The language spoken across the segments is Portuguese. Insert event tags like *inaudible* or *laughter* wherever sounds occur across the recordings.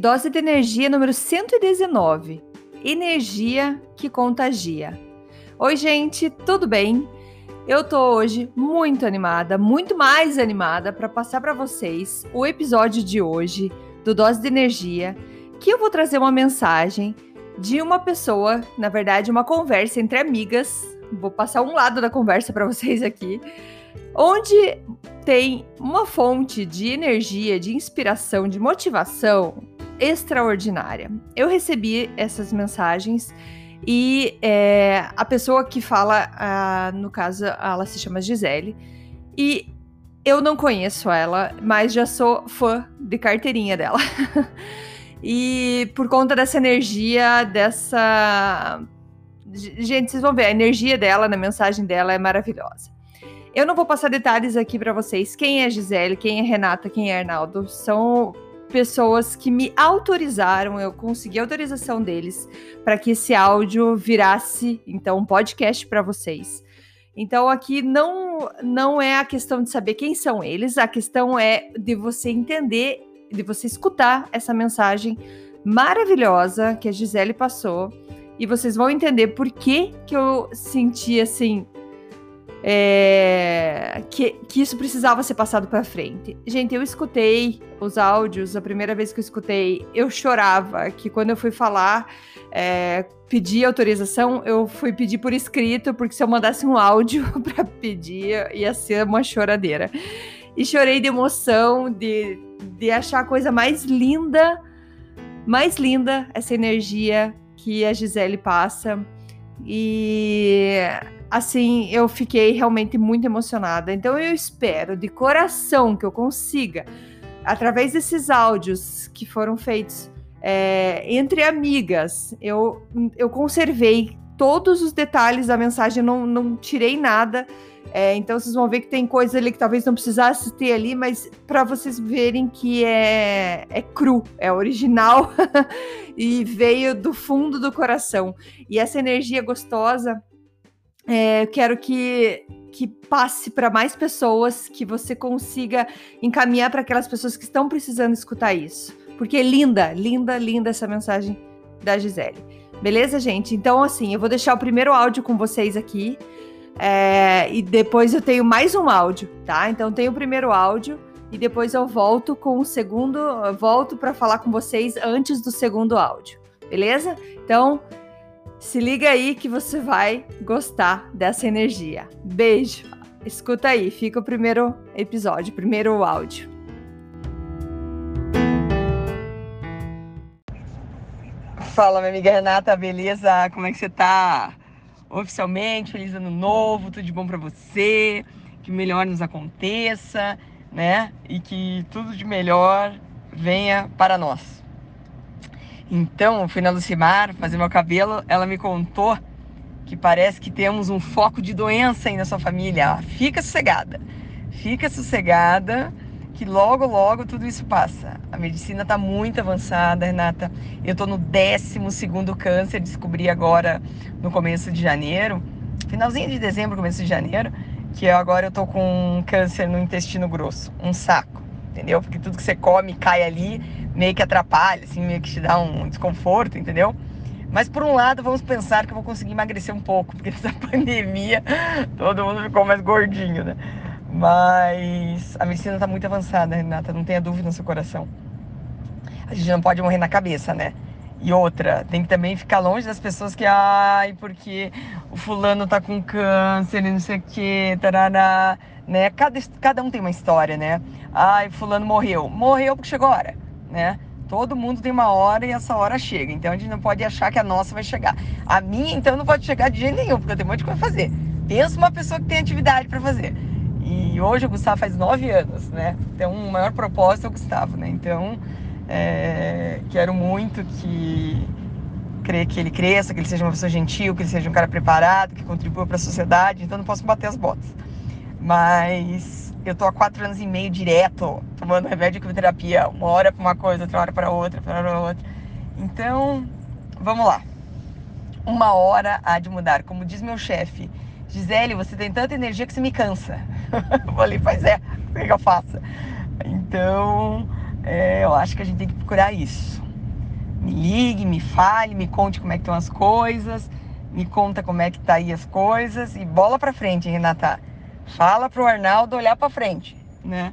Dose de energia número 119. Energia que contagia. Oi, gente, tudo bem? Eu tô hoje muito animada, muito mais animada para passar para vocês o episódio de hoje do Dose de Energia, que eu vou trazer uma mensagem de uma pessoa, na verdade, uma conversa entre amigas. Vou passar um lado da conversa para vocês aqui, onde tem uma fonte de energia, de inspiração, de motivação extraordinária. Eu recebi essas mensagens e é, a pessoa que fala, no caso, ela se chama Gisele, e eu não conheço ela, mas já sou fã de carteirinha dela. *laughs* e por conta dessa energia, dessa. Gente, vocês vão ver, a energia dela na mensagem dela é maravilhosa. Eu não vou passar detalhes aqui para vocês. Quem é Gisele, quem é Renata, quem é Arnaldo. São pessoas que me autorizaram, eu consegui a autorização deles para que esse áudio virasse então um podcast para vocês. Então aqui não não é a questão de saber quem são eles, a questão é de você entender, de você escutar essa mensagem maravilhosa que a Gisele passou e vocês vão entender por que que eu senti assim é, que, que isso precisava ser passado para frente. Gente, eu escutei os áudios, a primeira vez que eu escutei, eu chorava, que quando eu fui falar, é, pedir autorização, eu fui pedir por escrito, porque se eu mandasse um áudio *laughs* para pedir, ia ser uma choradeira. E chorei de emoção, de, de achar a coisa mais linda, mais linda, essa energia que a Gisele passa. E assim, eu fiquei realmente muito emocionada. Então eu espero de coração que eu consiga, através desses áudios que foram feitos é, entre amigas, eu, eu conservei todos os detalhes da mensagem, não, não tirei nada. É, então vocês vão ver que tem coisa ali que talvez não precisasse ter ali, mas para vocês verem que é, é cru, é original *laughs* e veio do fundo do coração. E essa energia gostosa é, quero que, que passe para mais pessoas, que você consiga encaminhar para aquelas pessoas que estão precisando escutar isso. Porque é linda, linda, linda essa mensagem da Gisele. Beleza, gente? Então, assim, eu vou deixar o primeiro áudio com vocês aqui. É, e depois eu tenho mais um áudio, tá? Então tem o primeiro áudio e depois eu volto com o segundo, volto para falar com vocês antes do segundo áudio, beleza? Então se liga aí que você vai gostar dessa energia. Beijo. Escuta aí, fica o primeiro episódio, primeiro áudio. Fala, minha amiga Renata, beleza? Como é que você tá? Oficialmente, feliz ano novo, tudo de bom para você, que melhor nos aconteça, né? E que tudo de melhor venha para nós. Então, fui na Lucimar fazer meu cabelo, ela me contou que parece que temos um foco de doença aí na sua família. fica sossegada, fica sossegada, que logo, logo tudo isso passa. A medicina está muito avançada, Renata. Eu estou no 12 câncer, descobri agora no começo de janeiro, finalzinho de dezembro, começo de janeiro, que agora eu tô com um câncer no intestino grosso, um saco, entendeu? Porque tudo que você come cai ali meio que atrapalha, assim, meio que te dá um desconforto, entendeu? Mas por um lado, vamos pensar que eu vou conseguir emagrecer um pouco, porque *laughs* nessa pandemia todo mundo ficou mais gordinho, né? Mas a medicina está muito avançada, Renata, não tenha dúvida no seu coração. A gente não pode morrer na cabeça, né? E outra, tem que também ficar longe das pessoas que, ai, porque o fulano tá com câncer e não sei o que, tarará, né? Cada, cada um tem uma história, né? Ai, fulano morreu. Morreu porque chegou a hora né? Todo mundo tem uma hora e essa hora chega. Então a gente não pode achar que a nossa vai chegar. A minha, então, não pode chegar de jeito nenhum, porque eu tenho um monte de coisa fazer. Pensa uma pessoa que tem atividade para fazer. E hoje o Gustavo faz nove anos, né? Então o maior propósito é o Gustavo, né? Então é, quero muito que que ele cresça, que ele seja uma pessoa gentil, que ele seja um cara preparado, que contribua para a sociedade. Então não posso bater as botas. Mas eu tô há quatro anos e meio direto tomando remédio e quimioterapia, uma hora para uma coisa, outra hora para outra, para outra. Então, vamos lá. Uma hora há de mudar. Como diz meu chefe, Gisele, você tem tanta energia que você me cansa. *laughs* eu falei, pois é, o que eu faço? Então, é, eu acho que a gente tem que procurar isso. Me ligue, me fale, me conte como é que estão as coisas, me conta como é que tá aí as coisas e bola pra frente, Renata. Fala pro Arnaldo olhar pra frente, né?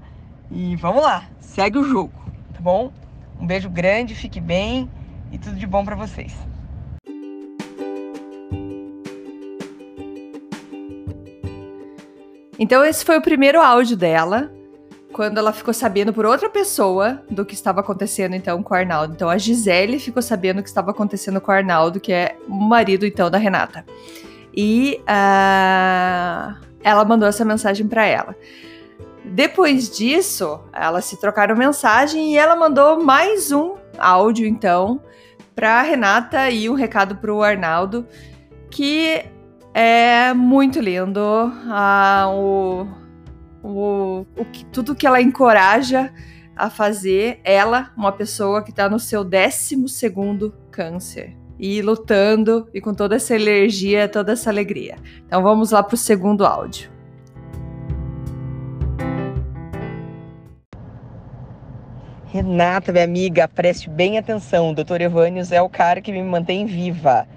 E vamos lá, segue o jogo, tá bom? Um beijo grande, fique bem e tudo de bom para vocês. Então esse foi o primeiro áudio dela, quando ela ficou sabendo por outra pessoa do que estava acontecendo então com o Arnaldo. Então a Gisele ficou sabendo o que estava acontecendo com o Arnaldo, que é o marido então da Renata. E uh, ela mandou essa mensagem para ela. Depois disso, elas se trocaram mensagem e ela mandou mais um áudio então para Renata e um recado para o Arnaldo que é muito lindo. Ah, o, o, o que, tudo que ela encoraja a fazer, ela, uma pessoa que está no seu 12 câncer. E lutando e com toda essa energia, toda essa alegria. Então vamos lá para o segundo áudio. Renata, minha amiga, preste bem atenção. O Dr. Evânios é o cara que me mantém viva.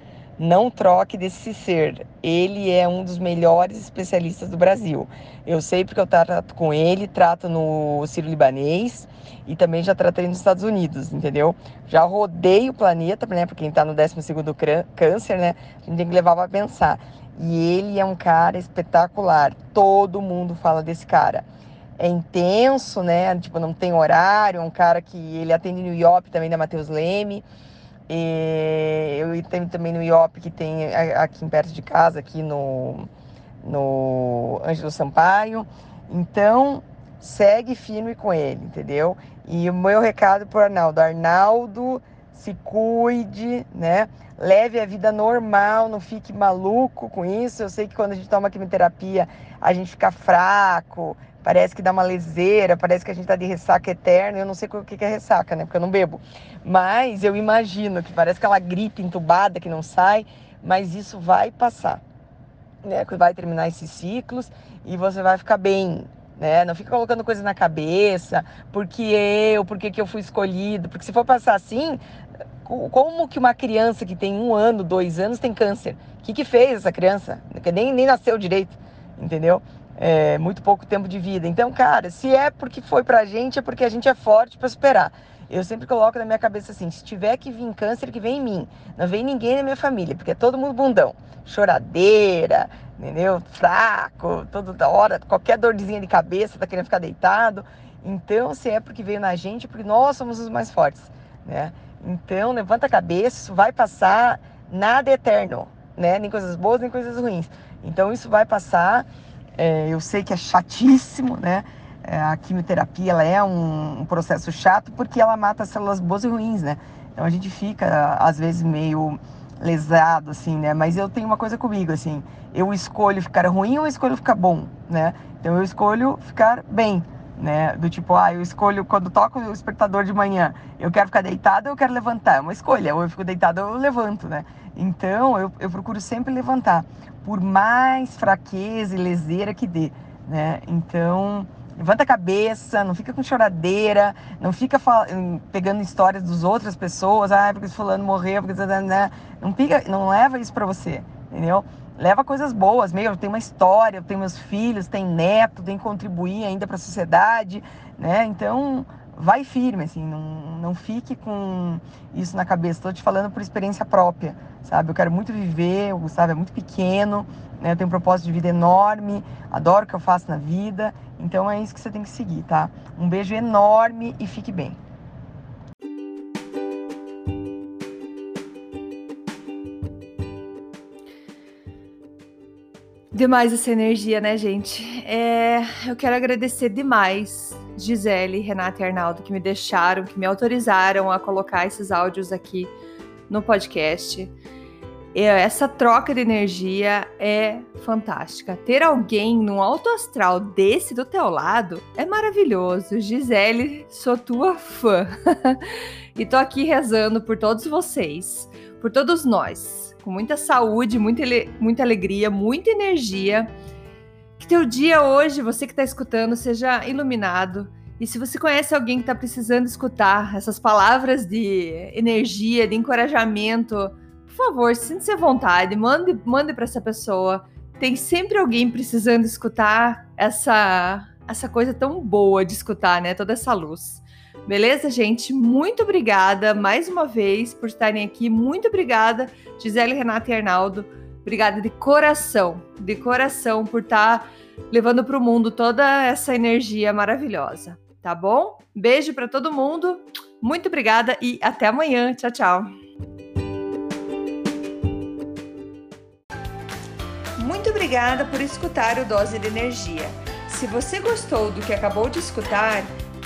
Não troque desse ser. Ele é um dos melhores especialistas do Brasil. Eu sei porque eu trato com ele, trato no Sírio-Libanês e também já tratei nos Estados Unidos, entendeu? Já rodei o planeta, né? Porque quem está no 12 câncer, né? A gente tem que levar para pensar. E ele é um cara espetacular. Todo mundo fala desse cara. É intenso, né? Tipo, não tem horário. É um cara que ele atende no IOP também da Matheus Leme. E eu tenho também no IOP, que tem aqui perto de casa, aqui no, no Ângelo Sampaio. Então, segue firme com ele, entendeu? E o meu recado para o Arnaldo: Arnaldo, se cuide, né? Leve a vida normal, não fique maluco com isso. Eu sei que quando a gente toma quimioterapia, a gente fica fraco, Parece que dá uma leseira, parece que a gente tá de ressaca eterna. Eu não sei o que é ressaca, né? Porque eu não bebo. Mas eu imagino que parece aquela gripe entubada que não sai, mas isso vai passar. Né? Vai terminar esses ciclos e você vai ficar bem. Né? Não fica colocando coisa na cabeça, porque eu, porque que eu fui escolhido. Porque se for passar assim, como que uma criança que tem um ano, dois anos tem câncer? O que, que fez essa criança? Nem, nem nasceu direito, entendeu? É, muito pouco tempo de vida. Então, cara, se é porque foi pra gente, é porque a gente é forte para superar. Eu sempre coloco na minha cabeça assim: se tiver que vir câncer, que vem em mim. Não vem ninguém na minha família, porque é todo mundo bundão. Choradeira, entendeu? Fraco, toda hora, qualquer dorzinha de cabeça, tá querendo ficar deitado. Então, se é porque veio na gente, é porque nós somos os mais fortes, né? Então, levanta a cabeça, isso vai passar, nada é eterno, né? Nem coisas boas, nem coisas ruins. Então, isso vai passar. É, eu sei que é chatíssimo, né? É, a quimioterapia ela é um, um, processo chato porque ela mata células boas e ruins, né? Então a gente fica, às vezes, meio lesado, assim, né? Mas eu tenho uma coisa comigo, assim, eu escolho ficar ruim ou eu escolho ficar bom, né? Então eu escolho ficar bem, né? Do tipo, ah, eu escolho quando toco o despertador de manhã, eu quero ficar deitado ou eu quero levantar? É uma escolha, ou eu fico deitado ou eu levanto, né? Então eu, eu procuro sempre levantar por mais fraqueza e leseira que dê, né? Então, levanta a cabeça, não fica com choradeira, não fica hum, pegando histórias dos outras pessoas, ah, porque fulano morreu, porque não fica, não leva isso para você, entendeu? Leva coisas boas, eu tenho uma história, eu tenho meus filhos, tenho neto, tenho que contribuir ainda para a sociedade, né? Então, vai firme, assim, não, não fique com isso na cabeça. Estou te falando por experiência própria, sabe? Eu quero muito viver, o Gustavo é muito pequeno, né? Eu tenho um propósito de vida enorme, adoro o que eu faço na vida, então é isso que você tem que seguir, tá? Um beijo enorme e fique bem. Demais essa energia, né, gente? É, eu quero agradecer demais Gisele, Renata e Arnaldo que me deixaram, que me autorizaram a colocar esses áudios aqui no podcast. Essa troca de energia é fantástica. Ter alguém num alto astral desse do teu lado é maravilhoso. Gisele, sou tua fã. *laughs* e tô aqui rezando por todos vocês, por todos nós, com muita saúde, muita, muita alegria, muita energia. Que teu dia hoje, você que está escutando, seja iluminado. E se você conhece alguém que está precisando escutar essas palavras de energia, de encorajamento, por favor, sinta-se à vontade, mande, mande para essa pessoa. Tem sempre alguém precisando escutar essa, essa coisa tão boa de escutar, né? Toda essa luz. Beleza, gente? Muito obrigada mais uma vez por estarem aqui. Muito obrigada, Gisele, Renata e Arnaldo. Obrigada de coração, de coração por estar tá levando para o mundo toda essa energia maravilhosa. Tá bom? Beijo para todo mundo. Muito obrigada e até amanhã. Tchau, tchau. Muito obrigada por escutar o Dose de Energia. Se você gostou do que acabou de escutar,